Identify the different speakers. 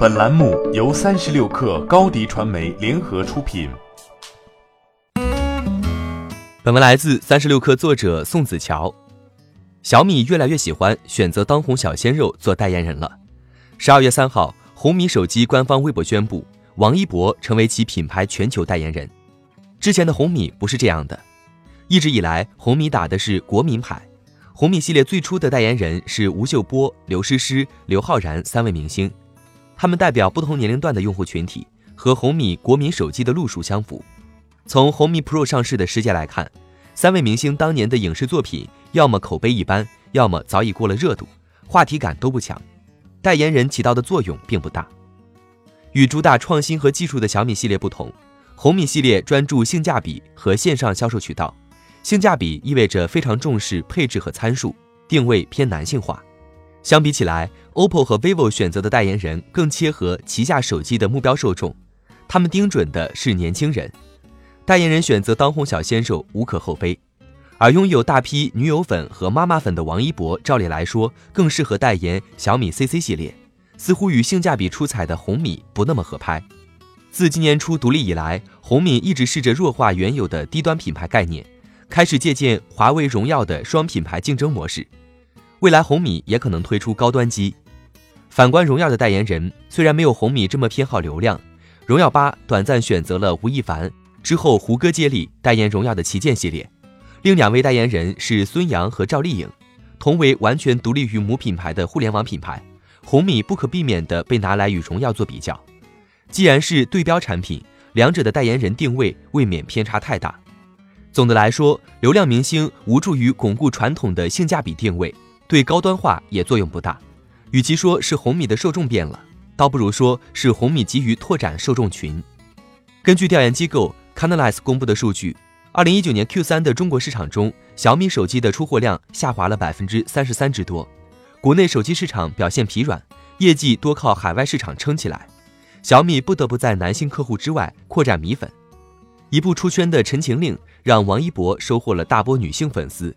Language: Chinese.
Speaker 1: 本栏目由三十六氪高低传媒联合出品。
Speaker 2: 本文来自三十六氪作者宋子乔。小米越来越喜欢选择当红小鲜肉做代言人了。十二月三号，红米手机官方微博宣布，王一博成为其品牌全球代言人。之前的红米不是这样的，一直以来红米打的是国民牌。红米系列最初的代言人是吴秀波、刘诗诗、刘昊然三位明星，他们代表不同年龄段的用户群体，和红米国民手机的路数相符。从红米 Pro 上市的时间来看，三位明星当年的影视作品要么口碑一般，要么早已过了热度，话题感都不强，代言人起到的作用并不大。与主打创新和技术的小米系列不同，红米系列专注性价比和线上销售渠道。性价比意味着非常重视配置和参数，定位偏男性化。相比起来，OPPO 和 vivo 选择的代言人更切合旗下手机的目标受众，他们盯准的是年轻人。代言人选择当红小鲜肉无可厚非，而拥有大批女友粉和妈妈粉的王一博，照理来说更适合代言小米 CC 系列，似乎与性价比出彩的红米不那么合拍。自今年初独立以来，红米一直试着弱化原有的低端品牌概念。开始借鉴华为、荣耀的双品牌竞争模式，未来红米也可能推出高端机。反观荣耀的代言人，虽然没有红米这么偏好流量，荣耀八短暂选择了吴亦凡，之后胡歌接力代言荣耀的旗舰系列。另两位代言人是孙杨和赵丽颖，同为完全独立于母品牌的互联网品牌，红米不可避免地被拿来与荣耀做比较。既然是对标产品，两者的代言人定位未免偏差太大。总的来说，流量明星无助于巩固传统的性价比定位，对高端化也作用不大。与其说是红米的受众变了，倒不如说是红米急于拓展受众群。根据调研机构 Canalys 公布的数据，二零一九年 Q 三的中国市场中，小米手机的出货量下滑了百分之三十三之多，国内手机市场表现疲软，业绩多靠海外市场撑起来，小米不得不在男性客户之外扩展米粉。一部出圈的《陈情令》让王一博收获了大波女性粉丝，